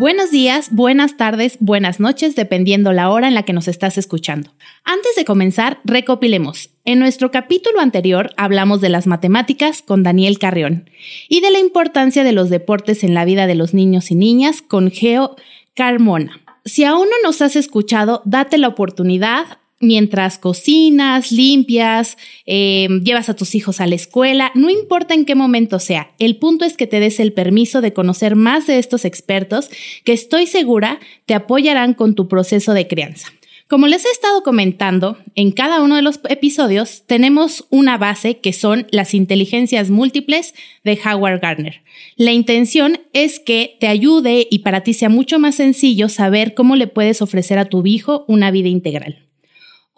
Buenos días, buenas tardes, buenas noches, dependiendo la hora en la que nos estás escuchando. Antes de comenzar, recopilemos. En nuestro capítulo anterior hablamos de las matemáticas con Daniel Carrión y de la importancia de los deportes en la vida de los niños y niñas con Geo Carmona. Si aún no nos has escuchado, date la oportunidad, mientras cocinas, limpias, em, llevas a tus hijos a la escuela, no importa en qué momento sea, el punto es que te des el permiso de conocer más de estos expertos que estoy segura te apoyarán con tu proceso de crianza. Como les he estado comentando, en cada uno de los episodios tenemos una base que son las inteligencias múltiples de Howard Gardner. La intención es que te ayude y para ti sea mucho más sencillo saber cómo le puedes ofrecer a tu hijo una vida integral.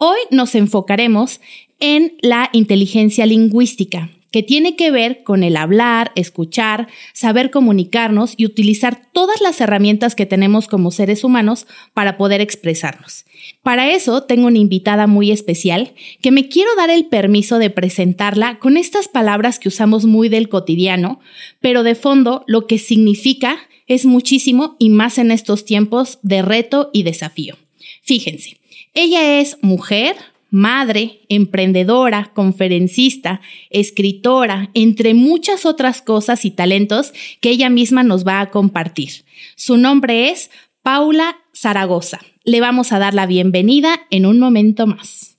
Hoy nos enfocaremos en la inteligencia lingüística, que tiene que ver con el hablar, escuchar, saber comunicarnos y utilizar todas las herramientas que tenemos como seres humanos para poder expresarnos. Para eso tengo una invitada muy especial que me quiero dar el permiso de presentarla con estas palabras que usamos muy del cotidiano, pero de fondo lo que significa es muchísimo y más en estos tiempos de reto y desafío. Fíjense, ella es mujer, madre, emprendedora, conferencista, escritora, entre muchas otras cosas y talentos que ella misma nos va a compartir. Su nombre es Paula Zaragoza. Le vamos a dar la bienvenida en un momento más.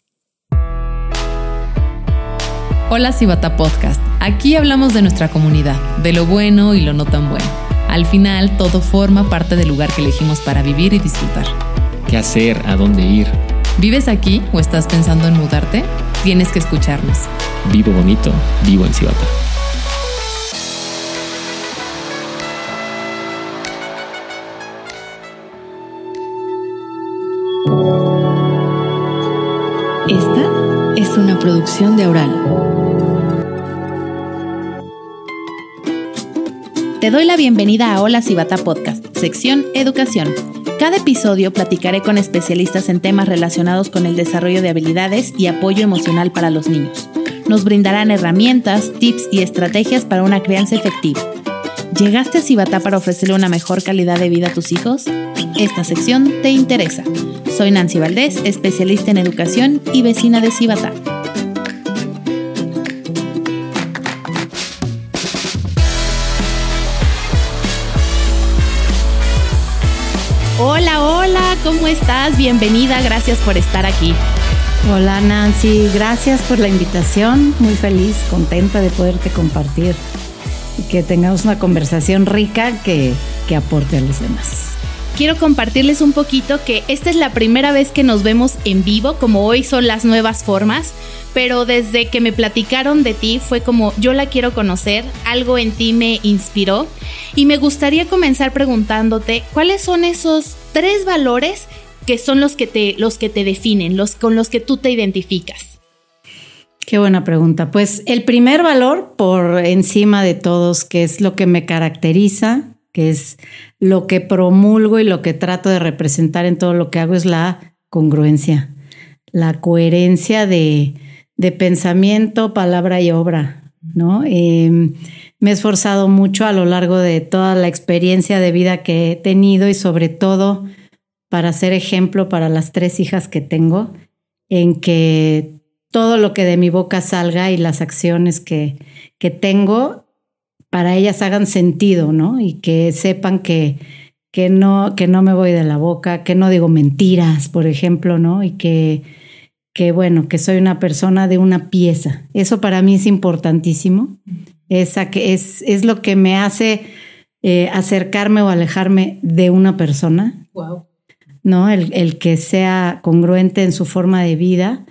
Hola Cibata Podcast. Aquí hablamos de nuestra comunidad, de lo bueno y lo no tan bueno. Al final, todo forma parte del lugar que elegimos para vivir y disfrutar. ¿Qué hacer? ¿A dónde ir? ¿Vives aquí o estás pensando en mudarte? Tienes que escucharnos. Vivo bonito, vivo en Cibata. Esta es una producción de Oral. Te doy la bienvenida a Hola Cibata Podcast, sección Educación cada episodio platicaré con especialistas en temas relacionados con el desarrollo de habilidades y apoyo emocional para los niños. Nos brindarán herramientas, tips y estrategias para una crianza efectiva. ¿Llegaste a Cibatá para ofrecerle una mejor calidad de vida a tus hijos? Esta sección te interesa. Soy Nancy Valdés, especialista en educación y vecina de Cibatá. ¿Cómo estás? Bienvenida, gracias por estar aquí. Hola Nancy, gracias por la invitación, muy feliz, contenta de poderte compartir y que tengamos una conversación rica que, que aporte a los demás quiero compartirles un poquito que esta es la primera vez que nos vemos en vivo, como hoy son las nuevas formas, pero desde que me platicaron de ti fue como yo la quiero conocer, algo en ti me inspiró y me gustaría comenzar preguntándote cuáles son esos tres valores que son los que te, los que te definen, los con los que tú te identificas. Qué buena pregunta. Pues el primer valor por encima de todos, que es lo que me caracteriza, que es lo que promulgo y lo que trato de representar en todo lo que hago, es la congruencia, la coherencia de, de pensamiento, palabra y obra, ¿no? Em, me he esforzado mucho a lo largo de toda la experiencia de vida que he tenido y sobre todo para ser ejemplo para las tres hijas que tengo, en que todo lo que de mi boca salga y las acciones que, que tengo, para ellas hagan sentido, ¿no? Y que sepan que, que, no, que no me voy de la boca, que no digo mentiras, por ejemplo, ¿no? Y que que bueno, que soy una persona de una pieza. Eso para mí es importantísimo. Esa que es, es lo que me hace eh, acercarme o alejarme de una persona. Wow. ¿No? El, el, que sea congruente en su forma de vida.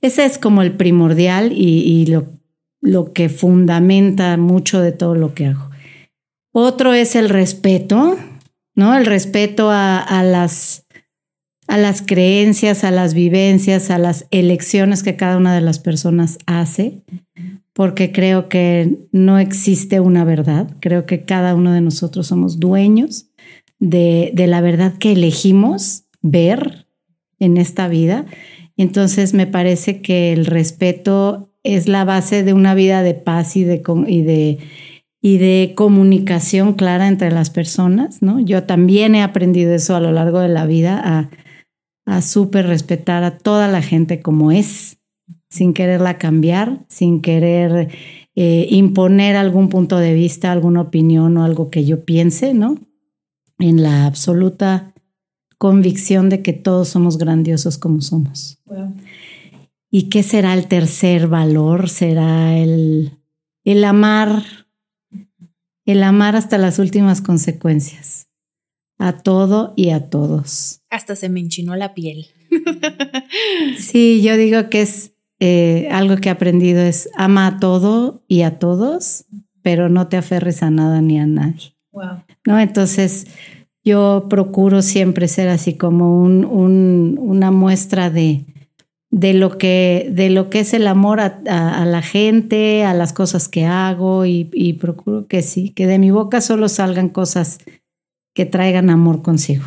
Ese es como el primordial y, y lo, lo que fundamenta mucho de todo lo que hago. Otro es el respeto, ¿no? El respeto a, las a las creencias, a las vivencias, a las elecciones que cada una de las personas hace, porque creo que no existe una verdad, creo que cada uno de nosotros somos dueños de, de la verdad que elegimos ver en esta vida. Entonces me parece que el respeto es la base de una vida de paz y de, y de, y de comunicación clara entre las personas, ¿no? Yo también he aprendido eso a lo largo de la vida, a, a súper respetar a toda la gente como es, sin quererla cambiar, sin querer eh, imponer algún punto de vista, alguna opinión o algo que yo piense, ¿no? En la absoluta convicción de que todos somos grandiosos como somos. ¿Y qué será el tercer valor? Será el, el amar, el amar hasta las últimas consecuencias, a todo y a todos. Hasta se me enchinó la piel. sí, yo digo que es eh, algo que he aprendido es ama a todo y a todos, pero no te aferres a nada ni a nadie. ¿No? Entonces, yo procuro siempre ser así como un, una muestra de, de, lo que, de lo que es el amor a, la gente, a las cosas que hago y, y procuro que sí, que de mi boca solo salgan cosas que traigan amor consigo.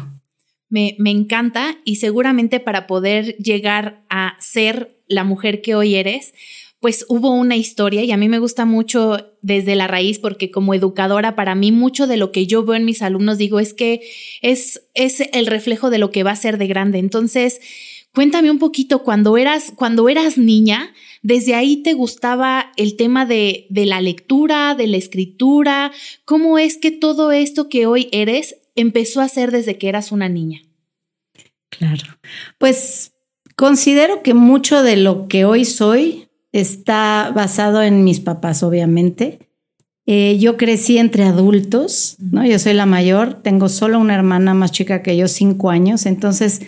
Me, me, encanta y seguramente para poder llegar a ser la mujer que hoy eres, pues hubo una historia y a mí me gusta mucho desde la raíz porque como educadora para mí mucho de lo que yo veo en mis alumnos digo es que es, es el reflejo de lo que va a ser de grande. Entonces, cuéntame un poquito cuando eras, cuando eras niña, desde ahí te gustaba el tema de, de la lectura, de la escritura, ¿cómo es que todo esto que hoy eres empezó a ser desde que eras una niña? Claro, pues Considero que mucho de lo que hoy soy está basado en mis papás, obviamente. Eh, yo crecí entre adultos, ¿no? Yo soy la mayor, tengo solo una hermana más chica que yo, cinco años, entonces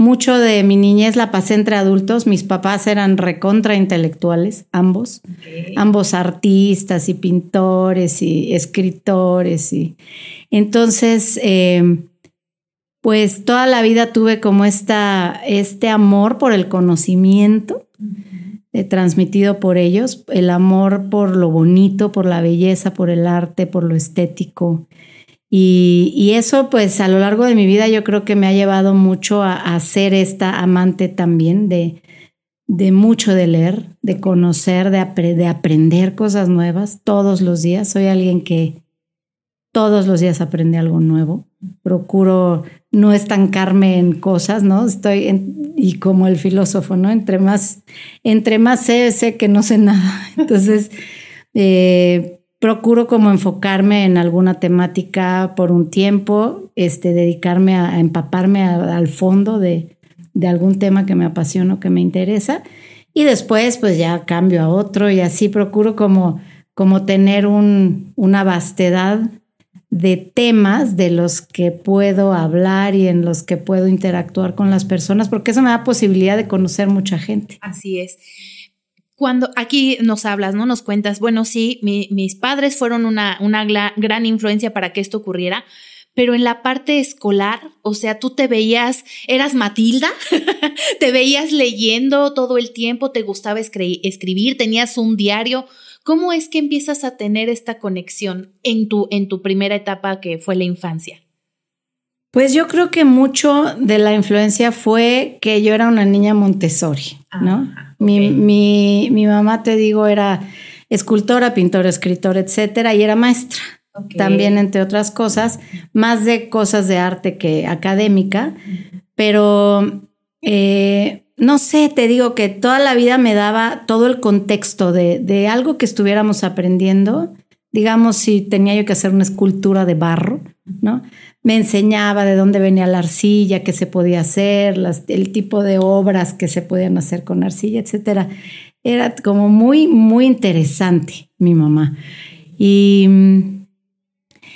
mucho de mi niñez la pasé entre adultos. Mis papás eran recontra intelectuales, ambos, ambos artistas y pintores y escritores. Y entonces, eh, pues toda la vida tuve como esta, este amor por el conocimiento eh, transmitido por ellos, el amor por lo bonito, por la belleza, por el arte, por lo estético. Y, eso pues a lo largo de mi vida yo creo que me ha llevado mucho a, ser esta amante también de, de mucho de leer, de conocer, de, de aprender cosas nuevas todos los días. Soy alguien que todos los días aprende algo nuevo. Procuro no estancarme en cosas, ¿no? Estoy y como el filósofo, ¿no? Entre más, entre más sé, sé que no sé nada. Entonces, eh, procuro como enfocarme en alguna temática por un tiempo, este, dedicarme a, empaparme al fondo de, algún tema que me apasiona o que me interesa. Y después, pues ya cambio a otro y así procuro como, como tener un, una vastedad de temas de los que puedo hablar y en los que puedo interactuar con las personas, porque eso me da posibilidad de conocer mucha gente. Así es. Cuando aquí nos hablas, ¿no? Nos cuentas, bueno, sí, mis padres fueron una, una gran influencia para que esto ocurriera, pero en la parte escolar, o sea, tú te veías, eras Matilda, te veías leyendo todo el tiempo, te gustaba escribir, tenías un diario. ¿Cómo es que empiezas a tener esta conexión en tu, en tu primera etapa que fue la infancia? Pues yo creo que mucho de la influencia fue que yo era una niña Montessori, ¿no? mi, mi, mi, mamá, te digo, era escultora, pintora, escritora, etcétera, y era maestra. También, entre otras cosas, más de cosas de arte que académica, pero eh, no sé, te digo que toda la vida me daba todo el contexto de, algo que estuviéramos aprendiendo. Digamos, si tenía yo que hacer una escultura de barro, ¿no? Me enseñaba de dónde venía la arcilla, qué se podía hacer, el tipo de obras que se podían hacer con arcilla, etcétera. Era como muy, muy interesante mi mamá. Y,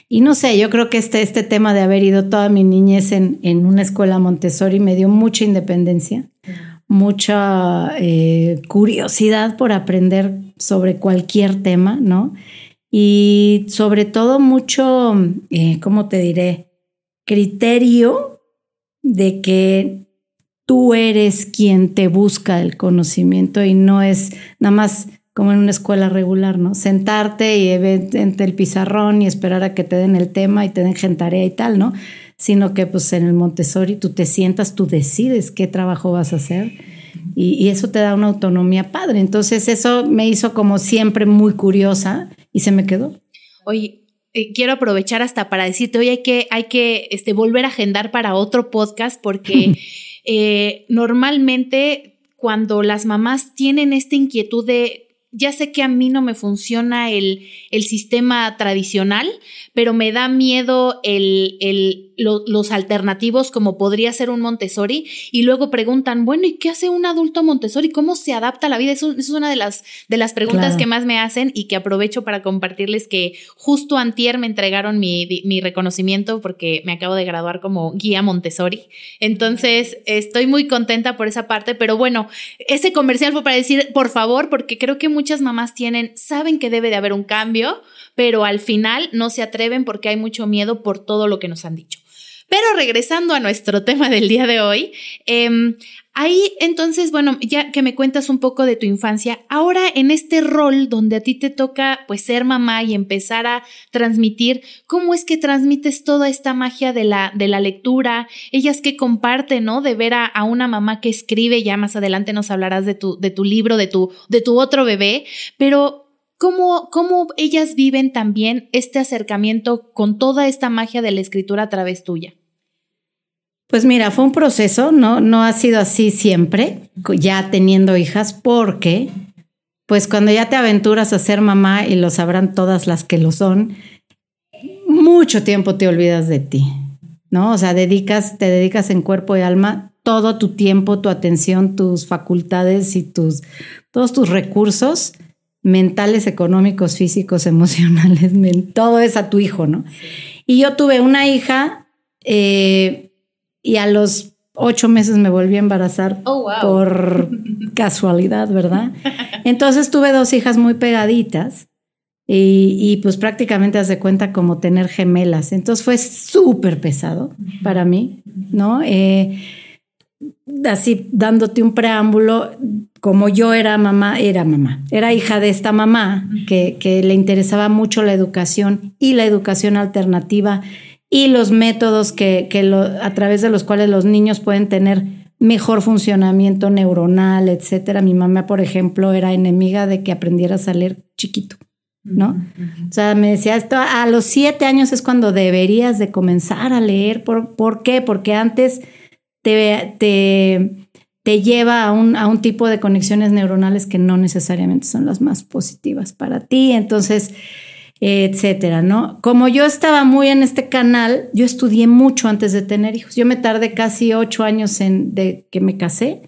y no sé, yo creo que este, este tema de haber ido toda mi niñez en, en una escuela Montessori me dio mucha independencia mucha eh, curiosidad por aprender sobre cualquier tema, ¿no? Y sobre todo mucho, eh, ¿cómo te diré? Criterio de que tú eres quien te busca el conocimiento y no es nada más como en una escuela regular, ¿no? Sentarte y entre el pizarrón y esperar a que te den el tema y te den tarea y tal, ¿no? sino que pues en el Montessori tú te sientas, tú decides qué trabajo vas a hacer y, eso te da una autonomía padre. Entonces eso me hizo como siempre muy curiosa y se me quedó. Oye, eh, quiero aprovechar hasta para decirte, hoy hay que, hay que este, volver a agendar para otro podcast porque eh, normalmente cuando las mamás tienen esta inquietud de ya sé que a mí no me funciona el, el sistema tradicional, pero me da miedo el, el, los alternativos como podría ser un Montessori y luego preguntan, bueno, ¿y qué hace un adulto Montessori? ¿Cómo se adapta a la vida? Eso, es una de las, de las preguntas que más me hacen y que aprovecho para compartirles que justo antier me entregaron mi, mi reconocimiento porque me acabo de graduar como guía Montessori. Entonces, estoy muy contenta por esa parte, pero bueno, ese comercial fue para decir, por favor, porque creo que muchas mamás tienen, saben que debe de haber un cambio, pero al final no se atreven porque hay mucho miedo por todo lo que nos han dicho. Pero regresando a nuestro tema del día de hoy, eh, ahí entonces, bueno, ya que me cuentas un poco de tu infancia, ahora en este rol donde a ti te toca pues ser mamá y empezar a transmitir, ¿cómo es que transmites toda esta magia de la, de la lectura? Ellas que comparten, ¿no? De ver a, a, una mamá que escribe, ya más adelante nos hablarás de tu, de tu libro, de tu, de tu otro bebé, pero ¿Cómo, ¿Cómo ellas viven también este acercamiento con toda esta magia de la escritura a través tuya? Pues mira, fue un proceso, no, no ha sido así siempre, ya teniendo hijas, porque pues cuando ya te aventuras a ser mamá, y lo sabrán todas las que lo son, mucho tiempo te olvidas de ti, ¿no? O sea, dedicas, te dedicas en cuerpo y alma todo tu tiempo, tu atención, tus facultades y tus, todos tus recursos mentales, económicos, físicos, emocionales, todo es a tu hijo, ¿no? Y yo tuve una hija eh, y a los ocho meses me volví a embarazar oh, por casualidad, ¿verdad? Entonces tuve dos hijas muy pegaditas y, y pues prácticamente hace cuenta como tener gemelas. Entonces fue súper pesado para mí, ¿no? Eh, así dándote un preámbulo, como yo era mamá, era mamá, era hija de esta mamá que, que le interesaba mucho la educación y la educación alternativa y los métodos que, que lo, a través de los cuales los niños pueden tener mejor funcionamiento neuronal, etcétera. Mi mamá, por ejemplo, era enemiga de que aprendieras a leer chiquito, ¿no? O sea, me decía, esto a los siete años es cuando deberías de comenzar a leer. ¿Por, ¿por qué? Porque antes te, te, te lleva a un, a un tipo de conexiones neuronales que no necesariamente son las más positivas para ti. Entonces, etcétera, ¿no? Como yo estaba muy en este canal, yo estudié mucho antes de tener hijos. Yo me tardé casi ocho años en de que me casé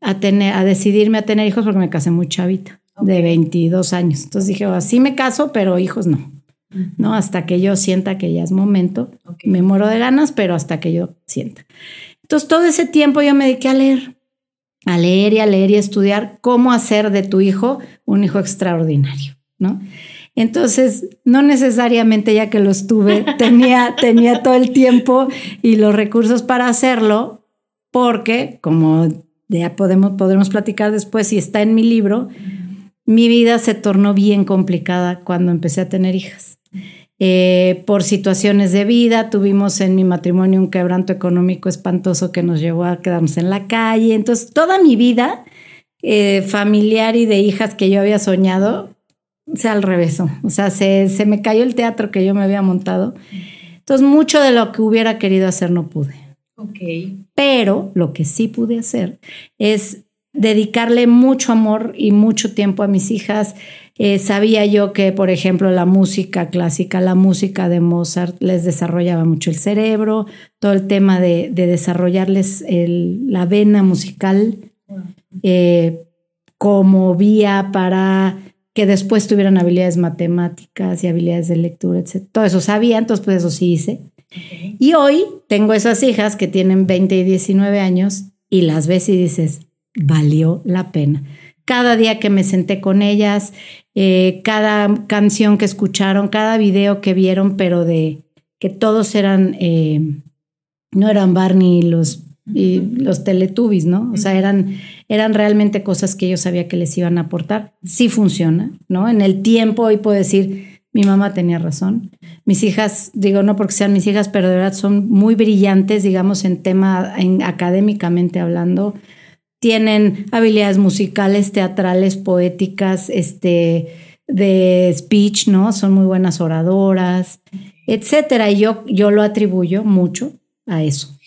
a tener, a decidirme a tener hijos porque me casé muy chavita, de 22 años. Entonces dije, así me caso, pero hijos no. ¿No? Hasta que yo sienta que ya es momento. Me muero de ganas, pero hasta que yo sienta. Entonces, todo ese tiempo yo me dediqué a leer, a leer y a leer y a estudiar cómo hacer de tu hijo un hijo extraordinario, ¿no? Entonces, no necesariamente ya que los tuve, tenía, tenía todo el tiempo y los recursos para hacerlo, porque, como ya podemos, podremos platicar después, si está en mi libro, mi vida se tornó bien complicada cuando empecé a tener hijas. Eh, por situaciones de vida. Tuvimos en mi matrimonio un quebranto económico espantoso que nos llevó a quedarnos en la calle. Entonces, toda mi vida eh, familiar y de hijas que yo había soñado, se al revés. O sea, se, se me cayó el teatro que yo me había montado. Entonces, mucho de lo que hubiera querido hacer no pude. Ok. Pero lo que sí pude hacer es dedicarle mucho amor y mucho tiempo a mis hijas, eh, sabía yo que, por ejemplo, la música clásica, la música de Mozart les desarrollaba mucho el cerebro, todo el tema de, desarrollarles la vena musical eh, como vía para que después tuvieran habilidades matemáticas y habilidades de lectura, etc. Todo eso sabía, entonces pues eso sí hice. Y hoy tengo esas hijas que tienen 20 y 19 años y las ves y dices, valió la pena cada día que me senté con ellas, eh, cada canción que escucharon, cada video que vieron, pero de que todos eran, eh, no eran Barney los, y los Teletubbies, ¿no? O sea, eran, eran realmente cosas que yo sabía que les iban a aportar. Sí funciona, ¿no? En el tiempo hoy puedo decir, mi mamá tenía razón. Mis hijas, digo no porque sean mis hijas, pero de verdad son muy brillantes, digamos, en tema, en, académicamente hablando tienen habilidades musicales, teatrales, poéticas, este, de speech, ¿no? Son muy buenas oradoras, etcétera. Y yo, yo lo atribuyo mucho a eso.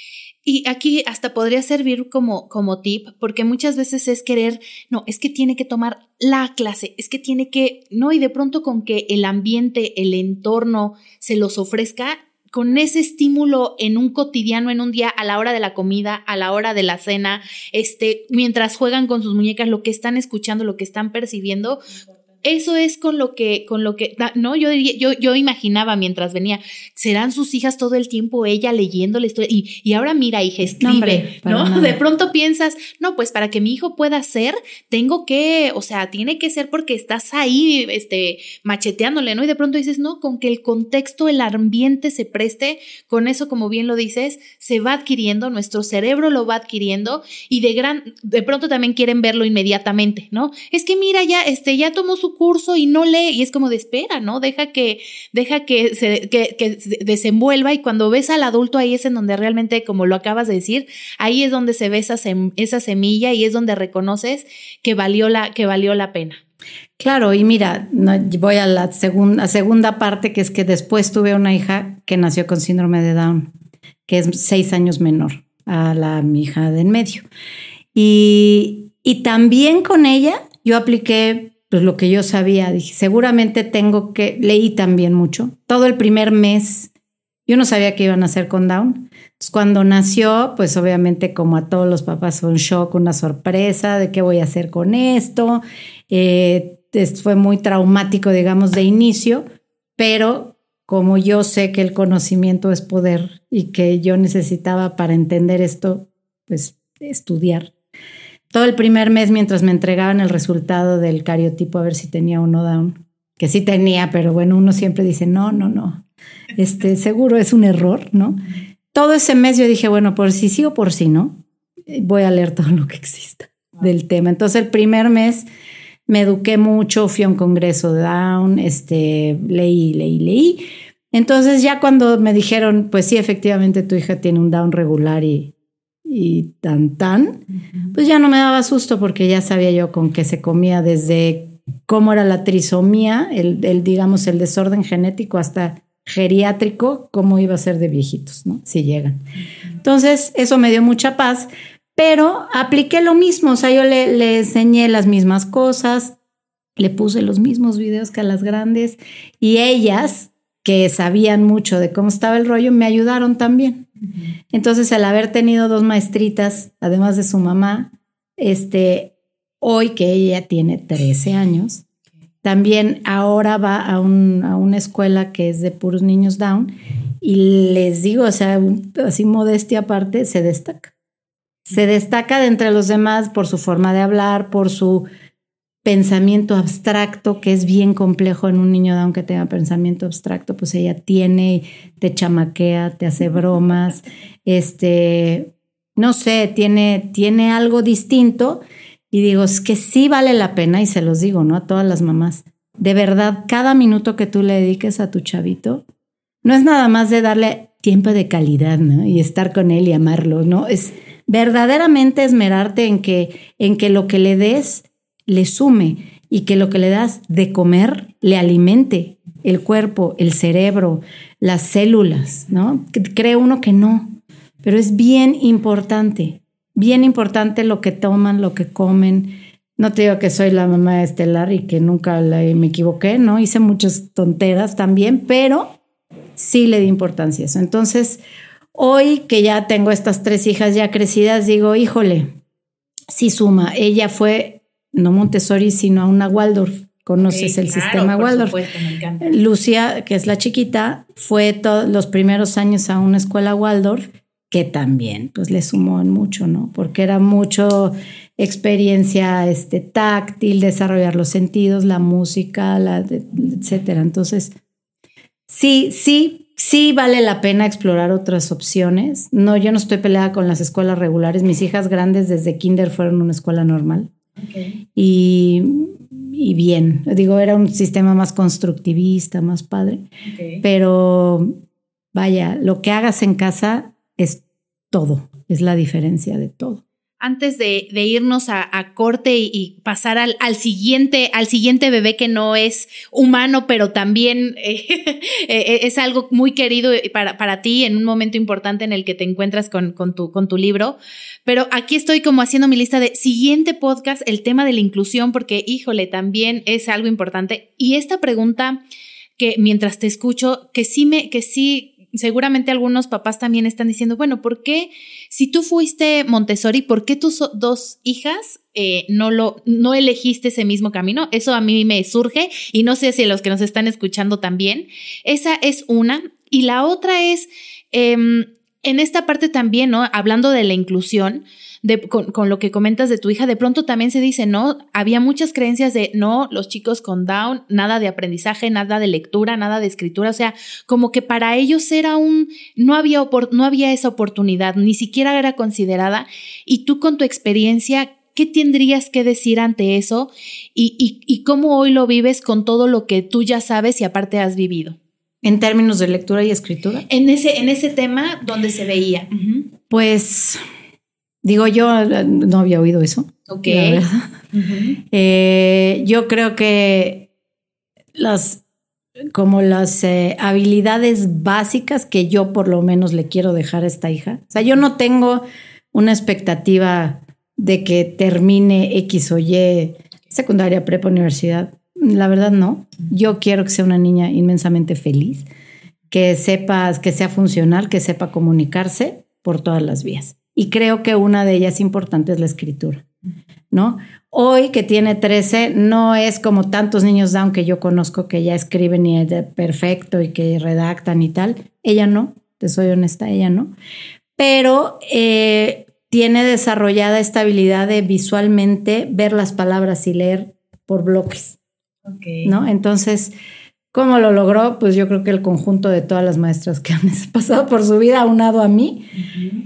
Y aquí hasta podría servir como, como tip, porque muchas veces es querer, no, es que tiene que tomar la clase, es que tiene que, no, y de pronto con que el ambiente, el entorno se los ofrezca, con ese estímulo en un cotidiano, en un día, a la hora de la comida, a la hora de la cena, este, mientras juegan con sus muñecas, lo que están escuchando, lo que están percibiendo, eso es con lo que, con lo que, no, yo yo, yo imaginaba mientras venía, serán sus hijas todo el tiempo ella leyendo la historia y, y ahora mira, hija, escribe, ¿no? De pronto piensas, no, pues para que mi hijo pueda ser, tengo que, o sea, tiene que ser porque estás ahí, este, macheteándole, ¿no? Y de pronto dices, no, con que el contexto, el ambiente se preste, con eso, como bien lo dices, se va adquiriendo, nuestro cerebro lo va adquiriendo y de gran, de pronto también quieren verlo inmediatamente, ¿no? Es que mira, ya, este, ya tomó su curso y no lee y es como de espera, ¿no? Deja que, deja que se, que, desenvuelva y cuando ves al adulto ahí es en donde realmente, como lo acabas de decir, ahí es donde se ve esa, esa semilla y es donde reconoces que valió la, que valió la pena. Claro, y mira, voy a la segunda, segunda parte, que es que después tuve una hija que nació con síndrome de Down, que es seis años menor a la mi hija de en medio. Y, y también con ella yo apliqué pues lo que yo sabía, dije, seguramente tengo que, leí también mucho, todo el primer mes, yo no sabía qué iban a hacer con Down. Entonces, cuando nació, pues obviamente como a todos los papás fue un shock, una sorpresa de qué voy a hacer con esto. Eh, fue muy traumático, digamos, de inicio, pero como yo sé que el conocimiento es poder y que yo necesitaba para entender esto, pues estudiar todo el primer mes mientras me entregaban el resultado del cariotipo a ver si tenía uno down, que sí tenía, pero bueno, uno siempre dice, no, no, no, este, seguro es un error, ¿no? Todo ese mes yo dije, bueno, por si sí o por si no, voy a leer todo lo que exista del tema. Entonces el primer mes me eduqué mucho, fui a un congreso de Down, este, leí, leí, leí. Entonces ya cuando me dijeron, pues sí, efectivamente tu hija tiene un Down regular y y tan tan, pues ya no me daba susto porque ya sabía yo con qué se comía desde cómo era la trisomía, el, el, digamos el desorden genético hasta geriátrico, cómo iba a ser de viejitos, ¿no? Si llegan. Entonces, eso me dio mucha paz, pero apliqué lo mismo, o sea, yo le, le enseñé las mismas cosas, le puse los mismos videos que a las grandes y ellas, que sabían mucho de cómo estaba el rollo, me ayudaron también. Entonces, al haber tenido dos maestritas, además de su mamá, este, hoy que ella tiene 13 años, también ahora va a, un, a una escuela que es de puros niños down y les digo, o sea, así modestia aparte, se destaca. Se destaca de entre los demás por su forma de hablar, por su pensamiento abstracto, que es bien complejo en un niño, aunque tenga pensamiento abstracto, pues ella tiene, te chamaquea, te hace bromas, este, no sé, tiene, tiene algo distinto. Y digo, es que sí vale la pena, y se los digo, ¿no? A todas las mamás. De verdad, cada minuto que tú le dediques a tu chavito, no es nada más de darle tiempo de calidad, ¿no? Y estar con él y amarlo, ¿no? Es verdaderamente esmerarte en que, en que lo que le des le sume y que lo que le das de comer le alimente el cuerpo, el cerebro, las células, ¿no? Cree uno que no, pero es bien importante, bien importante lo que toman, lo que comen. No te digo que soy la mamá estelar y que nunca me equivoqué, ¿no? Hice muchas tonteras también, pero sí le di importancia a eso. Entonces, hoy que ya tengo estas tres hijas ya crecidas, digo, híjole, sí suma. Ella fue no Montessori, sino a una Waldorf. Conoces el sistema Waldorf. Lucia, que es la chiquita, fue todos los primeros años a una escuela Waldorf, que también pues le sumó en mucho, ¿no? Porque era mucho experiencia este, táctil, desarrollar los sentidos, la música, la, etcétera. Entonces, sí, sí, sí vale la pena explorar otras opciones. No, yo no estoy peleada con las escuelas regulares. Mis hijas grandes desde kinder fueron una escuela normal. Y, bien, digo, era un sistema más constructivista, más padre, pero vaya, lo que hagas en casa es todo, es la diferencia de todo. Antes de, irnos a, corte y, pasar al, siguiente, al siguiente bebé que no es humano, pero también eh, eh, es algo muy querido para, para, ti en un momento importante en el que te encuentras con, con, tu, con tu libro. Pero aquí estoy como haciendo mi lista de siguiente podcast, el tema de la inclusión, porque híjole, también es algo importante. Y esta pregunta que mientras te escucho, que sí me, que sí seguramente algunos papás también están diciendo, bueno, ¿por qué si tú fuiste Montessori, por qué tus dos hijas eh, no lo no elegiste ese mismo camino? Eso a mí me surge y no sé si los que nos están escuchando también. Esa es una y la otra es em, en esta parte también, ¿no? Hablando de la inclusión con, lo que comentas de tu hija, de pronto también se dice, no, había muchas creencias de, no, los chicos con Down, nada de aprendizaje, nada de lectura, nada de escritura, o sea, como que para ellos era un, no había, no había esa oportunidad, ni siquiera era considerada, y tú con tu experiencia, ¿qué tendrías que decir ante eso? Y, cómo hoy lo vives con todo lo que tú ya sabes y aparte has vivido. En términos de lectura y escritura. En ese, en ese tema donde se veía. Pues Digo, yo eh, no había oído eso. Ok. Eh, yo creo que las como las eh, habilidades básicas que yo por lo menos le quiero dejar a esta hija. O sea, yo no tengo una expectativa de que termine X o Y secundaria, prepa, universidad. La verdad no. Yo quiero que sea una niña inmensamente feliz, que sepa, que sea funcional, que sepa comunicarse por todas las vías. Y creo que una de ellas importante es la escritura, ¿no? Hoy que tiene 13, no es como tantos niños Down que yo conozco que ya escriben y es perfecto y que redactan y tal. Ella no, te soy honesta, ella no. Pero eh, tiene desarrollada esta habilidad de visualmente ver las palabras y leer por bloques. ¿No? Entonces, ¿Cómo lo logró? Pues yo creo que el conjunto de todas las maestras que han pasado por su vida, aunado a mí,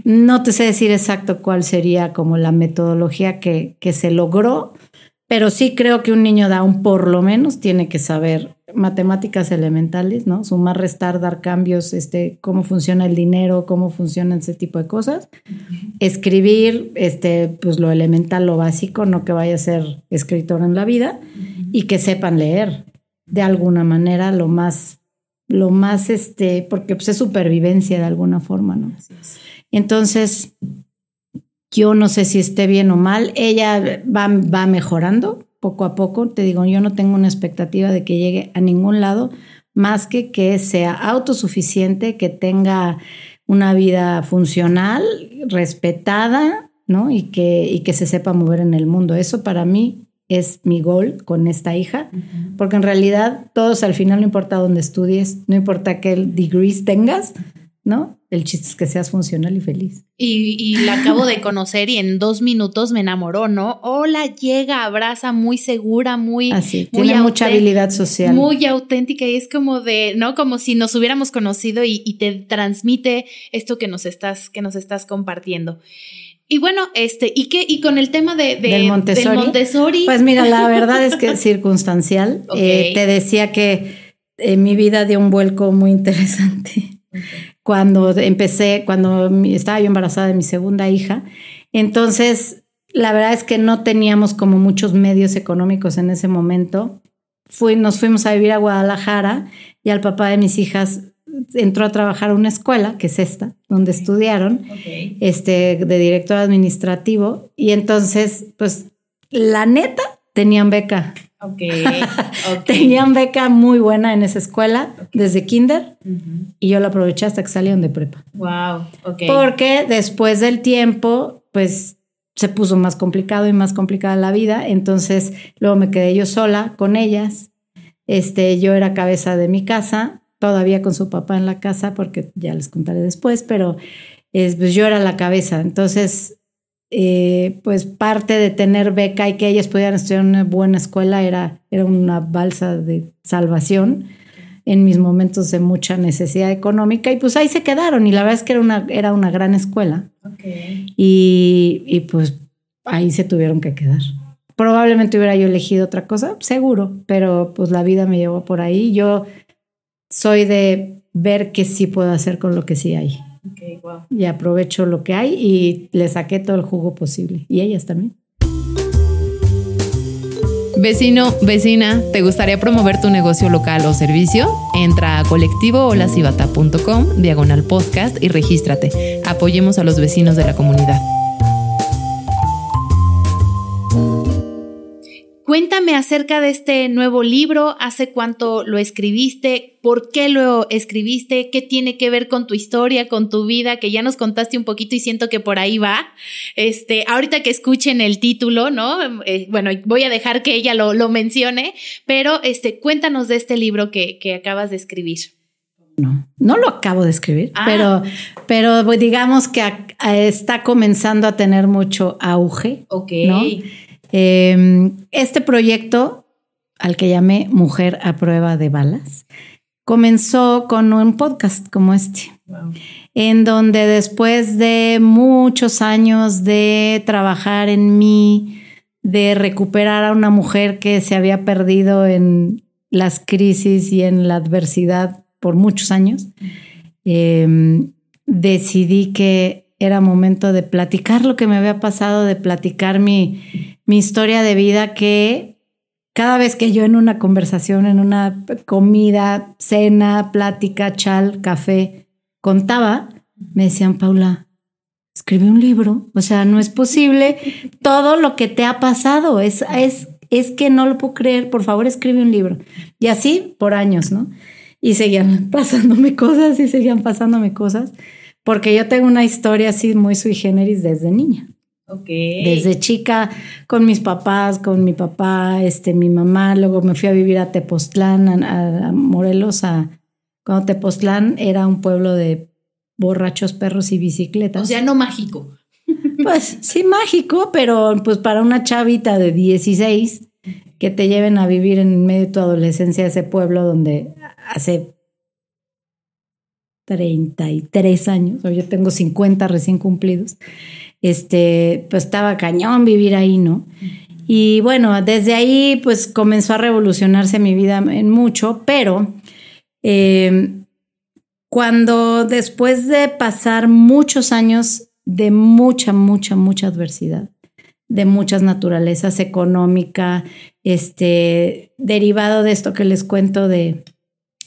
no te sé decir exacto cuál sería como la metodología que, que se logró, pero sí creo que un niño Down por lo menos tiene que saber matemáticas elementales, ¿no? Sumar, restar, dar cambios, este, cómo funciona el dinero, cómo funciona ese tipo de cosas. Escribir, este, pues lo elemental, lo básico, no que vaya a ser escritor en la vida y que sepan leer de alguna manera lo más, lo más, este, porque pues, es supervivencia de alguna forma, ¿no? Entonces, yo no sé si esté bien o mal, ella va, va mejorando poco a poco, te digo, yo no tengo una expectativa de que llegue a ningún lado más que que sea autosuficiente, que tenga una vida funcional, respetada, ¿no? Y que, y que se sepa mover en el mundo. Eso para mí es mi gol con esta hija, porque en realidad todos al final no importa dónde estudies, no importa qué degrees tengas, ¿no? El chiste es que seas funcional y feliz. Y, la acabo de conocer y en dos minutos me enamoró, ¿no? Hola, llega, abraza, muy segura, muy... Así, tiene mucha habilidad social. Muy auténtica y es como de, ¿no? Como si nos hubiéramos conocido y, y te transmite esto que nos estás, que nos estás compartiendo. Y bueno, este, ¿y qué? Y con el tema de, del, Montessori, Pues mira, la verdad es que es circunstancial. Eh, te decía que eh, mi vida dio un vuelco muy interesante. Cuando empecé, cuando estaba yo embarazada de mi segunda hija. Entonces, la verdad es que no teníamos como muchos medios económicos en ese momento. Fui, nos fuimos a vivir a Guadalajara y al papá de mis hijas entró a trabajar a una escuela, que es esta, donde estudiaron, este, de director administrativo, y entonces, pues, la neta, tenían beca. tenían beca muy buena en esa escuela, desde kinder, y yo la aproveché hasta que salieron de prepa. Wow, Porque después del tiempo, pues, se puso más complicado y más complicada la vida, entonces luego me quedé yo sola con ellas, este, yo era cabeza de mi casa, todavía con su papá en la casa, porque ya les contaré después, pero es, pues yo era la cabeza. Entonces, eh, pues parte de tener beca y que ellas pudieran estudiar en una buena escuela era, era una balsa de salvación en mis momentos de mucha necesidad económica y pues ahí se quedaron y la verdad es que era una, era una gran escuela y, y pues ahí se tuvieron que quedar. Probablemente hubiera yo elegido otra cosa, seguro, pero pues la vida me llevó por ahí. Yo soy de ver qué sí puedo hacer con lo que sí hay. Y aprovecho lo que hay y le saqué todo el jugo posible. Y ellas también. Vecino, vecina, ¿te gustaría promover tu negocio local o servicio? Entra a colectivoholacibata.com, diagonal podcast y regístrate. Apoyemos a los vecinos de la comunidad. Cuéntame acerca de este nuevo libro, hace cuánto lo escribiste, por qué lo escribiste, qué tiene que ver con tu historia, con tu vida, que ya nos contaste un poquito y siento que por ahí va. Este, ahorita que escuchen el título, ¿no? Eh, bueno, voy a dejar que ella lo, mencione, pero este, cuéntanos de este libro que, acabas de escribir. No, no lo acabo de escribir, ah. pero, pero digamos que está comenzando a tener mucho auge. Ok. ¿no? Em, este proyecto, al que llamé Mujer a prueba de balas, comenzó con un podcast como este, en donde después de muchos años de trabajar en mí, de recuperar a una mujer que se había perdido en las crisis y en la adversidad por muchos años, em, decidí que era momento de platicar lo que me había pasado, de platicar mi, mi historia de vida que cada vez que yo en una conversación, en una comida, cena, plática, chal, café, contaba, me decían, Paula, escribe un libro. O sea, no es posible todo lo que te ha pasado. Es, es, es que no lo puedo creer. Por favor, escribe un libro. Y así por años, ¿no? Y seguían pasándome cosas y seguían pasándome cosas porque yo tengo una historia así muy sui generis desde niña. Okay. Desde chica, con mis papás, con mi papá, este, mi mamá, luego me fui a vivir a Tepoztlán, a, Morelos, a, cuando Tepoztlán era un pueblo de borrachos, perros y bicicletas. O sea, no mágico. Pues sí, mágico, pero pues para una chavita de 16 que te lleven a vivir en medio de tu adolescencia ese pueblo donde hace 33 años, yo tengo 50 recién cumplidos, este, pues estaba cañón vivir ahí, ¿no? Y bueno, desde ahí pues comenzó a revolucionarse mi vida en mucho, pero em, cuando después de pasar muchos años de mucha, mucha, mucha adversidad, de muchas naturalezas económica, este, derivado de esto que les cuento de,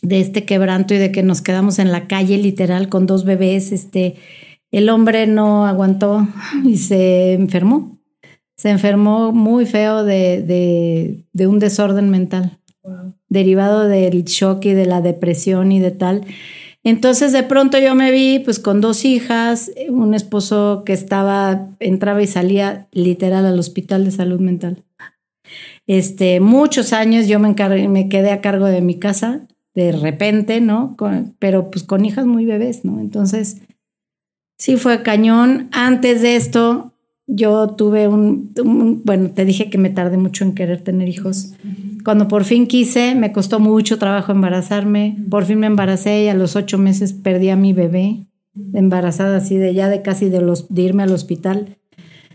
de este quebranto y de que nos quedamos en la calle literal con dos bebés, este, el hombre no aguantó y se enfermó. Se enfermó muy feo de, de, un desorden mental, derivado del shock y de la depresión y de tal. Entonces de pronto yo me vi pues con dos hijas, un esposo que estaba, entraba y salía literal al hospital de salud mental. Este, muchos años yo me, me quedé a cargo de mi casa, de repente, ¿no? pero pues con hijas muy bebés, ¿no? Entonces, sí fue cañón. Antes de esto, yo tuve un, bueno, te dije que me tardé mucho en querer tener hijos. Cuando por fin quise, me costó mucho trabajo embarazarme. Por fin me embaracé y a los ocho meses perdí a mi bebé, embarazada así de ya de casi de, los, de irme al hospital.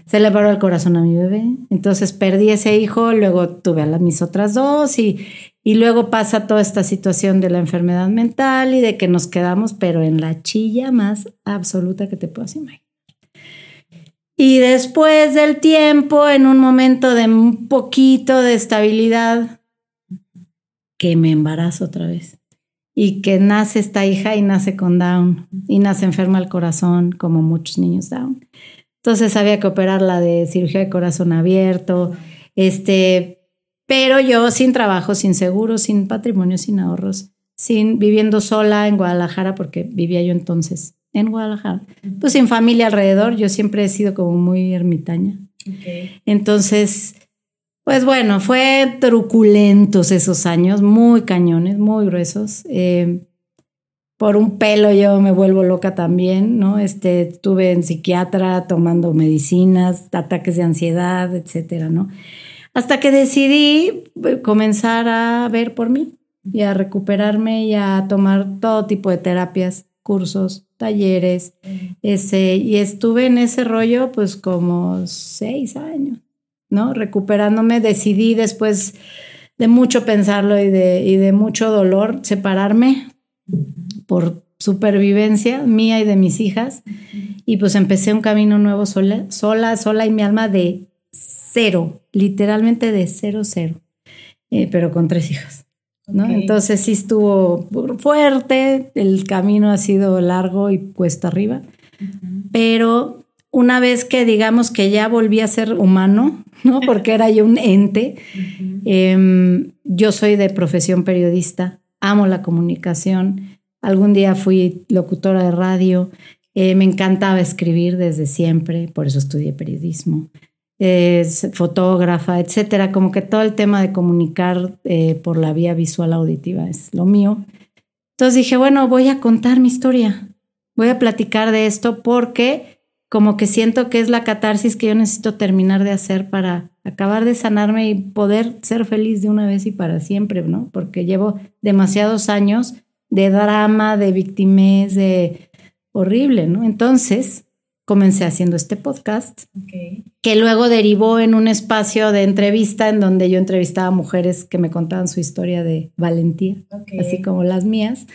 Se le paró el corazón a mi bebé. Entonces perdí ese hijo, luego tuve a mis otras dos y, y luego pasa toda esta situación de la enfermedad mental y de que nos quedamos, pero en la chilla más absoluta que te puedas imaginar. Y después del tiempo, en un momento de un poquito de estabilidad, que me embarazo otra vez. Y que nace esta hija y nace con Down. Y nace enferma el corazón, como muchos niños Down. Entonces había que operarla de cirugía de corazón abierto. Este, pero yo sin trabajo, sin seguro, sin patrimonio, sin ahorros, sin viviendo sola en Guadalajara, porque vivía yo entonces en Guadalajara, pues sin familia alrededor, yo siempre he sido como muy ermitaña. Entonces, pues bueno, fue truculentos esos años, muy cañones, muy gruesos. Eh, por un pelo yo me vuelvo loca también, ¿no? Este, estuve en psiquiatra tomando medicinas, ataques de ansiedad, etcétera, ¿no? Hasta que decidí eh, comenzar a ver por mí y a recuperarme y a tomar todo tipo de terapias, cursos, talleres. Ese, y estuve en ese rollo pues como seis años, ¿no? Recuperándome, decidí después de mucho pensarlo y de, y de mucho dolor separarme por supervivencia mía y de mis hijas. Y pues empecé un camino nuevo sola, sola, sola y mi alma de cero, literalmente de cero, cero, eh, pero con tres hijas. ¿no? Entonces sí estuvo fuerte, el camino ha sido largo y cuesta arriba, pero una vez que digamos que ya volví a ser humano, ¿no? Porque era yo un ente, em, yo soy de profesión periodista, amo la comunicación, algún día fui locutora de radio, eh, me encantaba escribir desde siempre, por eso estudié periodismo es fotógrafa, etcétera, como que todo el tema de comunicar eh, por la vía visual auditiva es lo mío. Entonces dije, bueno, voy a contar mi historia, voy a platicar de esto porque como que siento que es la catarsis que yo necesito terminar de hacer para acabar de sanarme y poder ser feliz de una vez y para siempre, ¿no? Porque llevo demasiados años de drama, de victimez, de horrible, ¿no? Entonces, comencé haciendo este podcast, que luego derivó en un espacio de entrevista en donde yo entrevistaba a mujeres que me contaban su historia de valentía, así como las mías.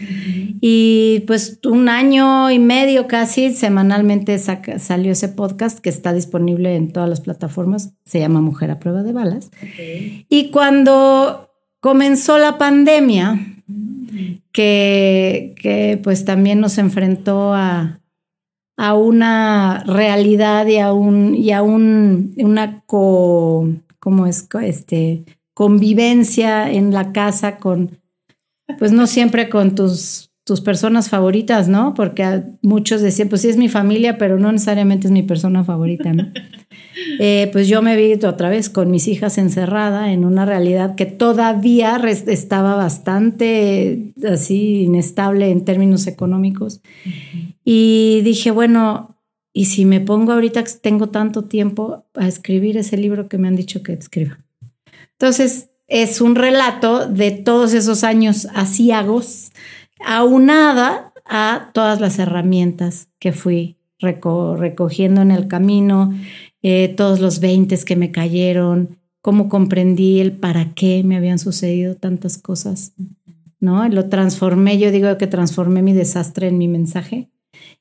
Y pues un año y medio casi semanalmente salió ese podcast que está disponible en todas las plataformas, se llama Mujer a prueba de balas. Y cuando comenzó la pandemia, que, que pues también nos enfrentó a a una realidad y a un y a un una co, ¿cómo es este convivencia en la casa con pues no siempre con tus tus personas favoritas, ¿no? Porque muchos decían, pues sí es mi familia, pero no necesariamente es mi persona favorita, ¿no? Eh, pues yo me vi otra vez con mis hijas encerrada en una realidad que todavía estaba bastante así inestable en términos económicos. Y dije, bueno, ¿y si me pongo ahorita que tengo tanto tiempo a escribir ese libro que me han dicho que escriba? Entonces, es un relato de todos esos años asiagos, aunada a todas las herramientas que fui recogiendo en el camino, eh, todos los veintes que me cayeron, cómo comprendí el para qué me habían sucedido tantas cosas, ¿no? Lo transformé, yo digo que transformé mi desastre en mi mensaje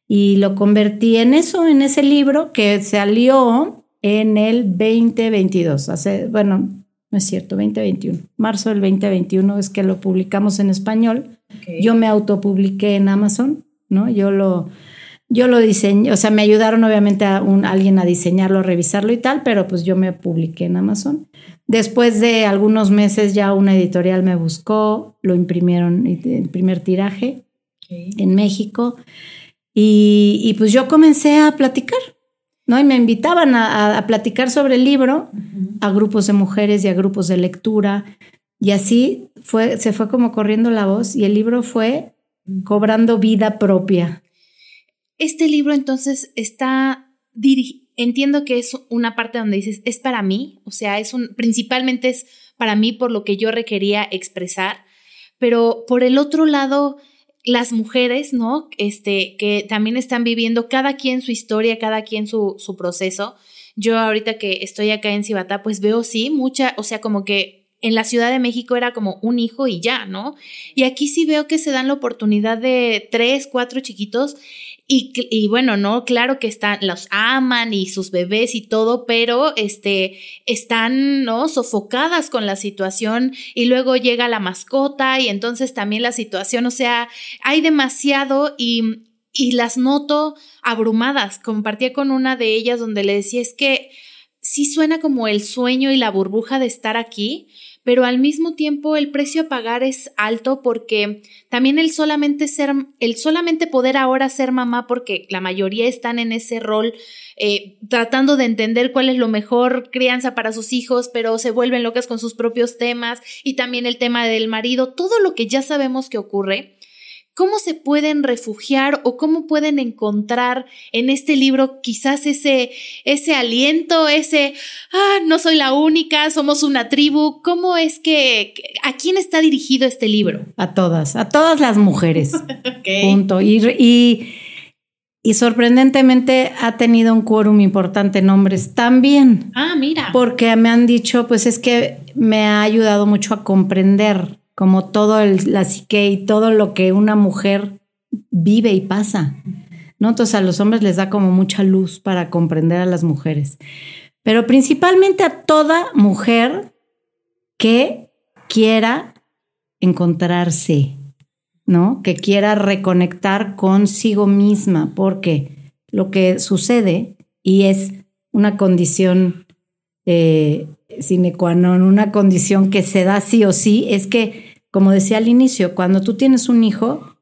y lo convertí en eso, en ese libro que salió en el 2022, hace, bueno, no es cierto, 2021, marzo del 2021 es que lo publicamos en español. Yo me autopubliqué en Amazon, ¿no? Yo lo, yo lo diseñé, o sea, me ayudaron obviamente a un, alguien a diseñarlo, a revisarlo y tal, pero pues yo me publiqué en Amazon. Después de algunos meses ya una editorial me buscó, lo imprimieron el primer tiraje en México. Y, pues yo comencé a platicar, ¿no? Y me invitaban a, platicar sobre el libro a grupos de mujeres y a grupos de lectura. Y así fue, se fue como corriendo la voz y el libro fue cobrando vida propia. Este libro entonces está dirigido, entiendo que es una parte donde dices, es para mí, o sea, es un, principalmente es para mí por lo que yo requería expresar, pero por el otro lado, las mujeres, ¿no? Este, que también están viviendo cada quien su historia, cada quien su, su proceso. Yo ahorita que estoy acá en Cibatá, pues veo sí mucha, o sea, como que en la Ciudad de México era como un hijo y ya, ¿no? Y aquí sí veo que se dan la oportunidad de tres, cuatro chiquitos y, bueno, no, claro que están, los aman y sus bebés y todo, pero este, están, ¿no? Sofocadas con la situación y luego llega la mascota y entonces también la situación, o sea, hay demasiado y, y las noto abrumadas. Compartía con una de ellas donde le decía, es que sí suena como el sueño y la burbuja de estar aquí, pero al mismo tiempo el precio a pagar es alto porque también el solamente ser, el solamente poder ahora ser mamá, porque la mayoría están en ese rol eh, tratando de entender cuál es lo mejor crianza para sus hijos, pero se vuelven locas con sus propios temas y también el tema del marido, todo lo que ya sabemos que ocurre ¿Cómo se pueden refugiar o cómo pueden encontrar en este libro quizás ese, ese aliento, ese, ah, no soy la única, somos una tribu? ¿Cómo es que, a quién está dirigido este libro? A todas, a todas las mujeres. Punto. Y, y, sorprendentemente ha tenido un quórum importante en hombres también. Ah, mira. Porque me han dicho, pues es que me ha ayudado mucho a comprender como todo el, la psique y todo lo que una mujer vive y pasa. ¿no? Entonces a los hombres les da como mucha luz para comprender a las mujeres. Pero principalmente a toda mujer que quiera encontrarse, ¿no? Que quiera reconectar consigo misma, porque lo que sucede, y es una condición eh, sine qua non, una condición que se da sí o sí, es que, como decía al inicio, cuando tú tienes un hijo,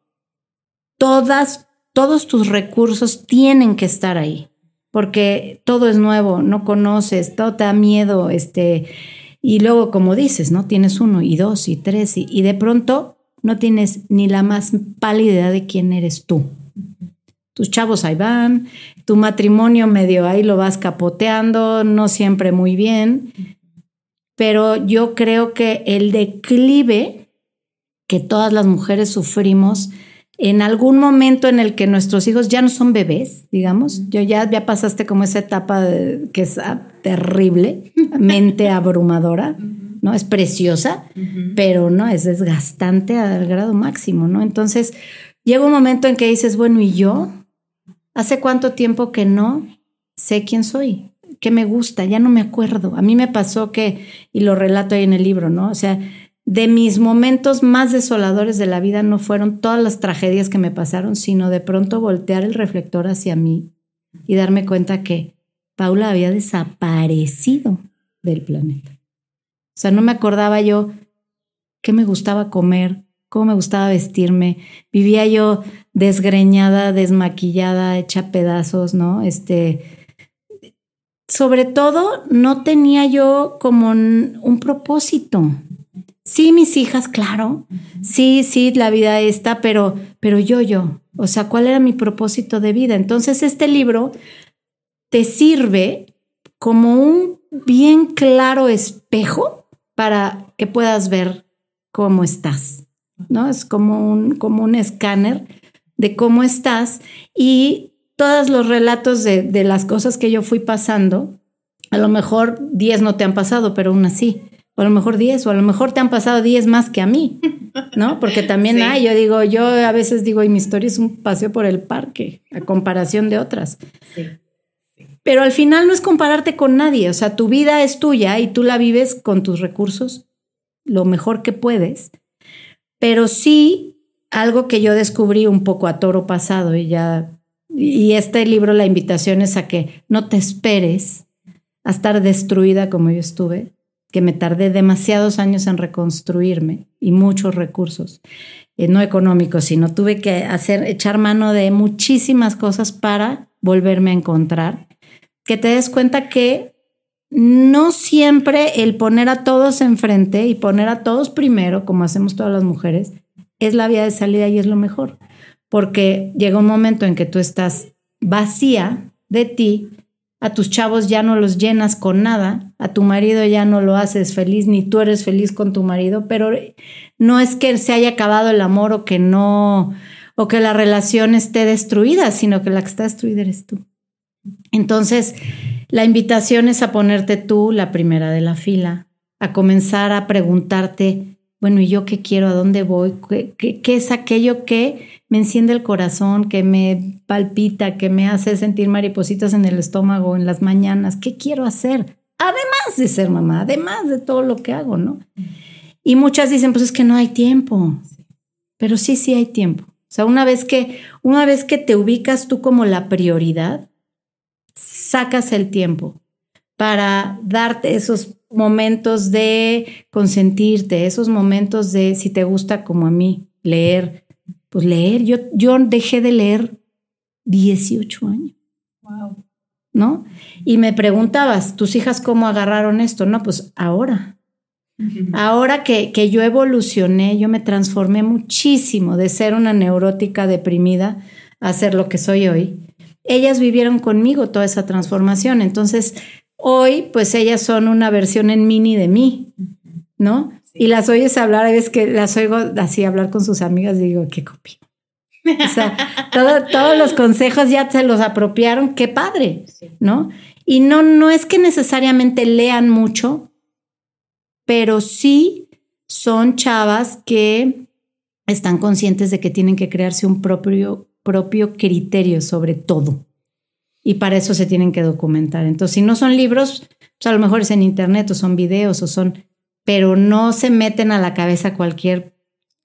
todas, todos tus recursos tienen que estar ahí, porque todo es nuevo, no conoces, todo te da miedo, este, y luego, como dices, ¿no? Tienes uno y dos y tres, y, y de pronto no tienes ni la más pálida idea de quién eres tú. Tus chavos ahí van, tu matrimonio medio ahí lo vas capoteando, no siempre muy bien, pero yo creo que el declive que todas las mujeres sufrimos en algún momento en el que nuestros hijos ya no son bebés, digamos, yo ya, ya pasaste como esa etapa que es ah, terrible, mente abrumadora, ¿no? Es preciosa, pero no, es desgastante al grado máximo, ¿no? Entonces, llega un momento en que dices, bueno, ¿y yo? ¿Hace cuánto tiempo que no sé quién soy? ¿Qué me gusta? Ya no me acuerdo. A mí me pasó que, y lo relato ahí en el libro, ¿no? O sea, de mis momentos más desoladores de la vida no fueron todas las tragedias que me pasaron, sino de pronto voltear el reflector hacia mí y darme cuenta que Paula había desaparecido del planeta. O sea, no me acordaba yo qué me gustaba comer, cómo me gustaba vestirme. Vivía yo desgreñada, desmaquillada, hecha pedazos, ¿no? Este, sobre todo, no tenía yo como un, propósito. Sí, mis hijas, claro. Sí, sí, la vida está, pero, pero yo, yo. O sea, ¿cuál era mi propósito de vida? Entonces, este libro te sirve como un bien claro espejo para que puedas ver cómo estás, ¿no? Es como un, como un escáner de cómo estás y todos los relatos de, de las cosas que yo fui pasando, a lo mejor 10 no te han pasado, pero aún así. O a lo mejor 10, o a lo mejor te han pasado 10 más que a mí, ¿no? Porque también hay, yo digo, yo a veces digo, y mi historia es un paseo por el parque, a comparación de otras. Sí. Pero al final no es compararte con nadie, o sea, tu vida es tuya y tú la vives con tus recursos lo mejor que puedes. Pero sí algo que yo descubrí un poco a toro pasado y ya, y este libro la invitación es a que no te esperes a estar destruida como yo estuve, que me tardé demasiados años en reconstruirme y muchos recursos, eh, no económicos, sino tuve que hacer, echar mano de muchísimas cosas para volverme a encontrar, que te des cuenta que no siempre el poner a todos enfrente y poner a todos primero, como hacemos todas las mujeres, es la vía de salida y es lo mejor. Porque llega un momento en que tú estás vacía de ti, a tus chavos ya no los llenas con nada, a tu marido ya no lo haces feliz, ni tú eres feliz con tu marido, pero no es que se haya acabado el amor o que no, o que la relación esté destruida, sino que la que está destruida eres tú. Entonces, la invitación es a ponerte tú la primera de la fila, a comenzar a preguntarte, bueno, ¿y yo qué quiero? ¿A dónde voy? ¿Qué, es aquello que me enciende el corazón, que me palpita, que me hace sentir maripositas en el estómago en las mañanas? ¿Qué quiero hacer? Además de ser mamá, además de todo lo que hago, ¿no? Y muchas dicen, pues es que no hay tiempo. Pero sí, sí hay tiempo. O sea, una vez que, una vez que te ubicas tú como la prioridad, sacas el tiempo para darte esos momentos de consentirte, esos momentos de, si te gusta como a mí, leer, pues leer. Yo, yo dejé de leer 18 años. Wow. ¿No? Y me preguntabas, ¿tus hijas cómo agarraron esto? No, pues ahora. Ahora que, que yo evolucioné, yo me transformé muchísimo de ser una neurótica deprimida a ser lo que soy hoy. Ellas vivieron conmigo toda esa transformación. Entonces, Hoy, pues ellas son una versión en mini de mí, ¿no? Y las oyes hablar, a veces que las oigo así hablar con sus amigas y digo, qué copia. O sea, todos los consejos ya se los apropiaron, qué padre, ¿no? Y no, no es que necesariamente lean mucho, pero sí son chavas que están conscientes de que tienen que crearse un propio, propio criterio sobre todo. Y para eso se tienen que documentar. Entonces, si no son libros, pues a lo mejor es en internet o son videos o son, pero no se meten a la cabeza cualquier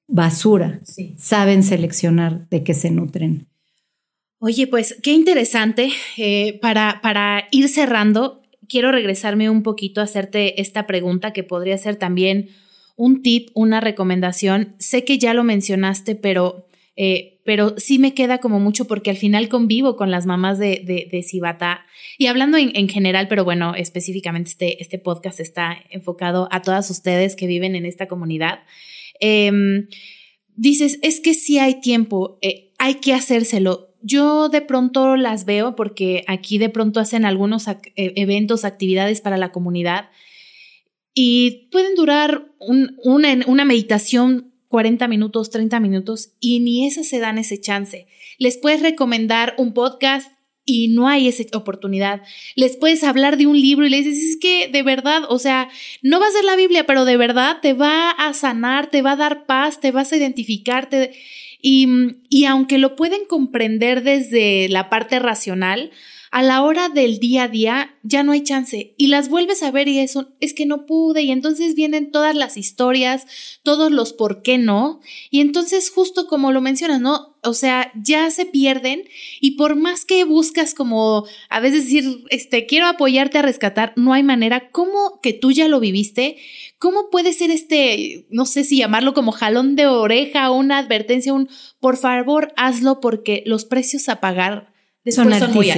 basura. Saben seleccionar de qué se nutren. Oye, pues qué interesante. Eh, para, para ir cerrando, quiero regresarme un poquito a hacerte esta pregunta que podría ser también un tip, una recomendación. Sé que ya lo mencionaste, pero, eh, pero sí me queda como mucho porque al final convivo con las mamás de, de. Y hablando en, general, pero bueno, específicamente este, este podcast está enfocado a todas ustedes que viven en esta comunidad. Em, dices, es que sí hay tiempo, eh, hay que hacérselo. Yo de pronto las veo porque aquí de pronto hacen algunos e, eventos, actividades para la comunidad y pueden durar una, una meditación 40 minutos, 30 minutos y ni esas se dan ese chance. Les puedes recomendar un podcast y no hay esa oportunidad. Les puedes hablar de un libro y les dices, es que de verdad, o sea, no va a ser la Biblia, pero de verdad te va a sanar, te va a dar paz, te vas a identificarte. Y, y aunque lo pueden comprender desde la parte racional, a la hora del día a día ya no hay chance y las vuelves a ver y eso es que no pude y entonces vienen todas las historias, todos los por qué no y entonces justo como lo mencionas, ¿no? O sea, ya se pierden y por más que buscas como a veces decir, este, quiero apoyarte a rescatar, no hay manera, ¿cómo que tú ya lo viviste? ¿Cómo puede ser este, no sé si llamarlo como jalón de oreja, una advertencia, un por favor hazlo porque los precios a pagar son, muy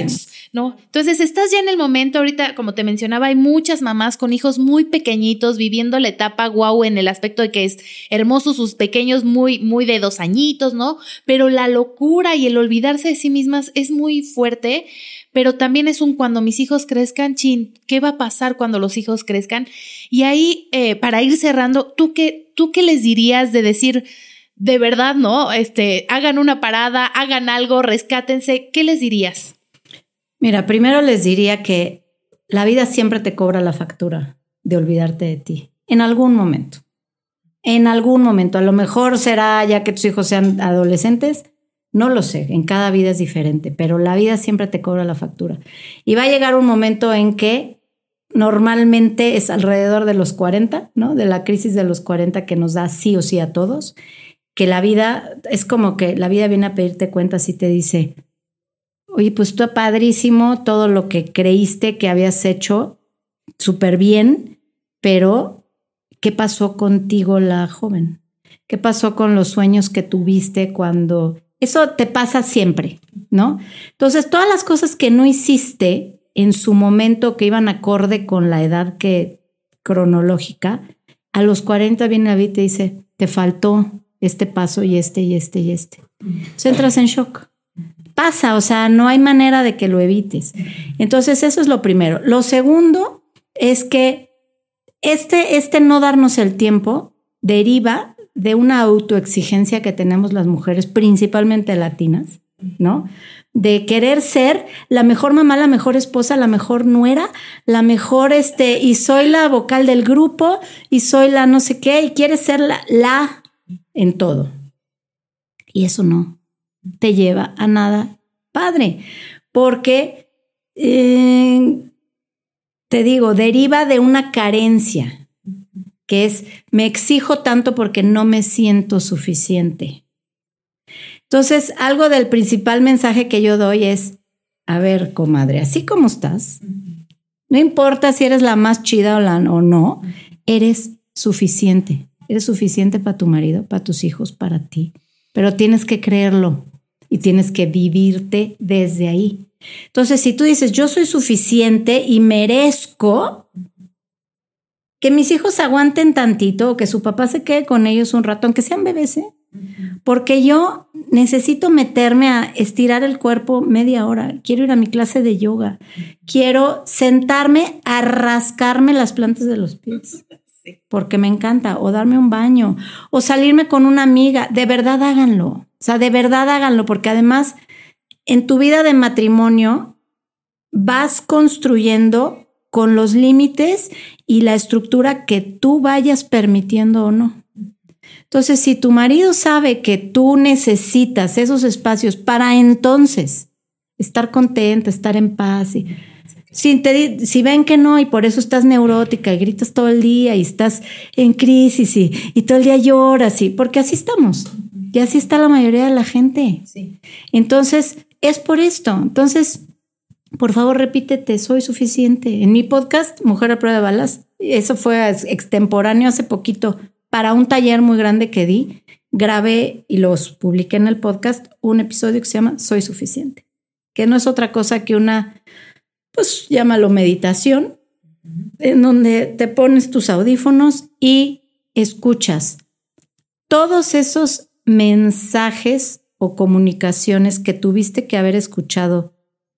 ¿no? Entonces, estás ya en el momento, ahorita, como te mencionaba, hay muchas mamás con hijos muy pequeñitos viviendo la etapa guau en el aspecto de que es hermoso sus pequeños muy, muy de dos añitos, ¿no? Pero la locura y el olvidarse de sí mismas es muy fuerte, pero también es un cuando mis hijos crezcan, chin, ¿qué va a pasar cuando los hijos crezcan? Y ahí, eh, para ir cerrando, ¿tú qué, ¿tú qué les dirías de decir, de verdad, ¿no? Este, hagan una parada, hagan algo, rescátense. ¿Qué les dirías? Mira, primero les diría que la vida siempre te cobra la factura de olvidarte de ti, en algún momento. En algún momento, a lo mejor será ya que tus hijos sean adolescentes, no lo sé, en cada vida es diferente, pero la vida siempre te cobra la factura. Y va a llegar un momento en que normalmente es alrededor de los 40, ¿no? De la crisis de los 40 que nos da sí o sí a todos que la vida es como que la vida viene a pedirte cuentas y te dice, oye, pues tú padrísimo todo lo que creíste que habías hecho súper bien, pero ¿qué pasó contigo la joven? ¿Qué pasó con los sueños que tuviste cuando... Eso te pasa siempre, ¿no? Entonces, todas las cosas que no hiciste en su momento que iban acorde con la edad que cronológica, a los 40 viene la vida y te dice, te faltó, este paso y este y este y este. Entonces entras en shock. Pasa, o sea, no hay manera de que lo evites. Entonces eso es lo primero. Lo segundo es que este, este no darnos el tiempo deriva de una autoexigencia que tenemos las mujeres, principalmente latinas, ¿no? De querer ser la mejor mamá, la mejor esposa, la mejor nuera, la mejor, este, y soy la vocal del grupo, y soy la no sé qué, y quieres ser la, la en todo. Y eso no te lleva a nada padre, porque, eh, te digo, deriva de una carencia, que es, me exijo tanto porque no me siento suficiente. Entonces, algo del principal mensaje que yo doy es, a ver, comadre, así como estás, no importa si eres la más chida o, la, o no, eres suficiente. Eres suficiente para tu marido, para tus hijos, para ti. Pero tienes que creerlo y tienes que vivirte desde ahí. Entonces, si tú dices, yo soy suficiente y merezco que mis hijos aguanten tantito o que su papá se quede con ellos un rato, aunque sean bebés, ¿eh? porque yo necesito meterme a estirar el cuerpo media hora, quiero ir a mi clase de yoga, quiero sentarme a rascarme las plantas de los pies porque me encanta, o darme un baño, o salirme con una amiga, de verdad háganlo, o sea, de verdad háganlo, porque además en tu vida de matrimonio vas construyendo con los límites y la estructura que tú vayas permitiendo o no. Entonces, si tu marido sabe que tú necesitas esos espacios para entonces estar contenta, estar en paz y si, te, si ven que no y por eso estás neurótica y gritas todo el día y estás en crisis y, y todo el día lloras, y, porque así estamos. Y así está la mayoría de la gente. Sí. Entonces, es por esto. Entonces, por favor, repítete, soy suficiente. En mi podcast, Mujer a prueba de balas, eso fue extemporáneo hace poquito para un taller muy grande que di. Grabé y los publiqué en el podcast un episodio que se llama Soy suficiente, que no es otra cosa que una, pues llámalo meditación, en donde te pones tus audífonos y escuchas todos esos mensajes o comunicaciones que tuviste que haber escuchado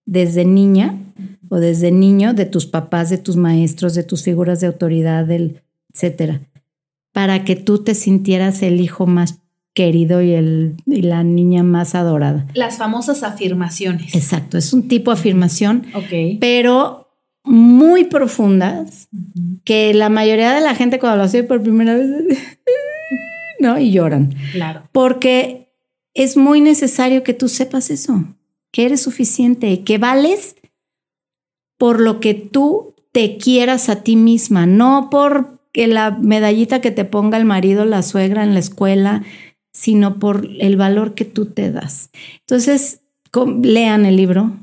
desde niña o desde niño de tus papás, de tus maestros, de tus figuras de autoridad, del, etcétera, para que tú te sintieras el hijo más querido y, el, y la niña más adorada. Las famosas afirmaciones. Exacto, es un tipo de afirmación, Ok. pero muy profundas, que la mayoría de la gente cuando lo hace por primera vez, ¿no? Y lloran. Claro. Porque es muy necesario que tú sepas eso, que eres suficiente, que vales por lo que tú te quieras a ti misma, no por que la medallita que te ponga el marido, la suegra en la escuela, sino por el valor que tú te das. Entonces, lean el libro.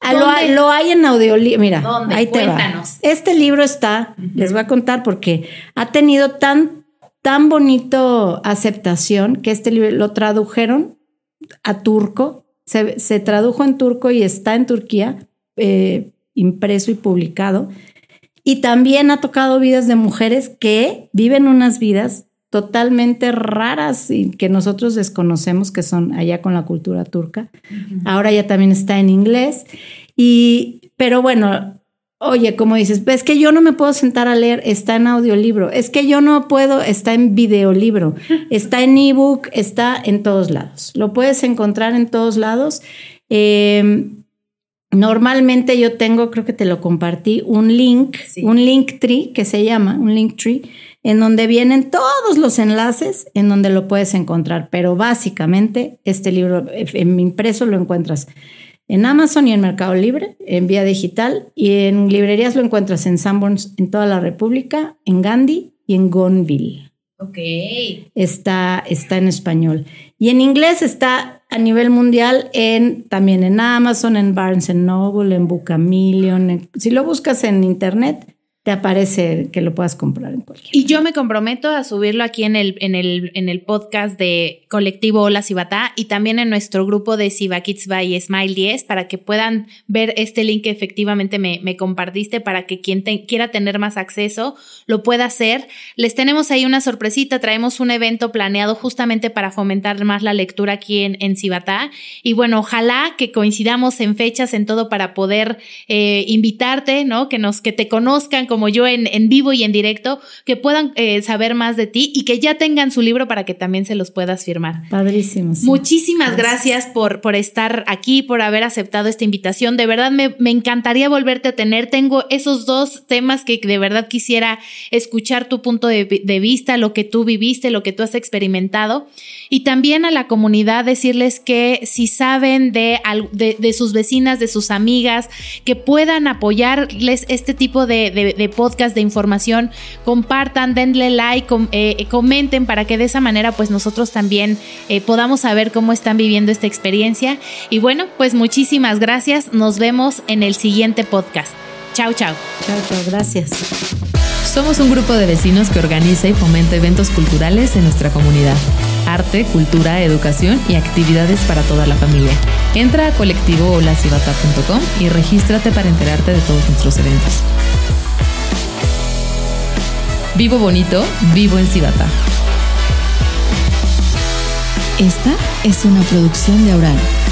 Ah, lo, lo hay en audiolibro. Mira, ¿Dónde? ahí te va. Este libro está, les voy a contar porque ha tenido tan, tan bonito aceptación que este libro lo tradujeron a turco, se, se tradujo en turco y está en Turquía, eh, impreso y publicado. Y también ha tocado vidas de mujeres que viven unas vidas totalmente raras y que nosotros desconocemos que son allá con la cultura turca. Ahora ya también está en inglés. Y, pero bueno, oye, como dices, es que yo no me puedo sentar a leer, está en audiolibro. Es que yo no puedo, está en videolibro, está en ebook, está en todos lados. Lo puedes encontrar en todos lados. Eh, normalmente yo tengo, creo que te lo compartí, un link, Sí. un link tree que se llama, un link tree, en donde vienen todos los enlaces en donde lo puedes encontrar. Pero básicamente este libro eh, en impreso lo encuentras en Amazon y en Mercado Libre, en vía digital, y en librerías lo encuentras en Sanborns en toda la República, en Gandhi y en Gonville. Ok. Está, está en español. Y en inglés está a nivel mundial en, también en Amazon, en Barnes Noble, en Bookmillion. en- si lo buscas en internet, te aparece que lo puedas comprar en cualquier. Y yo me comprometo a subirlo aquí en el, en el, en el podcast de Colectivo Hola Cibatá y también en nuestro grupo de Ciba Kids by Smile 10 para que puedan ver este link que efectivamente me, me compartiste para que quien te- quiera tener más acceso lo pueda hacer. Les tenemos ahí una sorpresita, traemos un evento planeado justamente para fomentar más la lectura aquí en, en Cibatá y bueno, ojalá que coincidamos en fechas en todo para poder eh, invitarte, ¿no? Que nos, que te conozcan como yo en, en vivo y en directo, que puedan eh, saber más de ti y que ya tengan su libro para que también se los puedas firmar. Padrísimo. sí. Muchísimas gracias por, por estar aquí, por haber aceptado esta invitación. De verdad me, me encantaría volverte a tener. Tengo esos dos temas que de verdad quisiera escuchar tu punto de, de vista, lo que tú viviste, lo que tú has experimentado. Y también a la comunidad decirles que si saben de, de, de sus vecinas, de sus amigas, que puedan apoyarles este tipo de, de- de podcast, de información, compartan, denle like, com- eh, comenten para que de esa manera pues nosotros también eh, podamos saber cómo están viviendo esta experiencia. Y bueno, pues muchísimas gracias. Nos vemos en el siguiente podcast. Chao, chao. Chao, chao, gracias. Somos un grupo de vecinos que organiza y fomenta eventos culturales en nuestra comunidad. Arte, cultura, educación y actividades para toda la familia. Entra a colectivoholacibata.com y regístrate para enterarte de todos nuestros eventos. Vivo bonito, vivo en Cibata. Esta es una producción de Aural.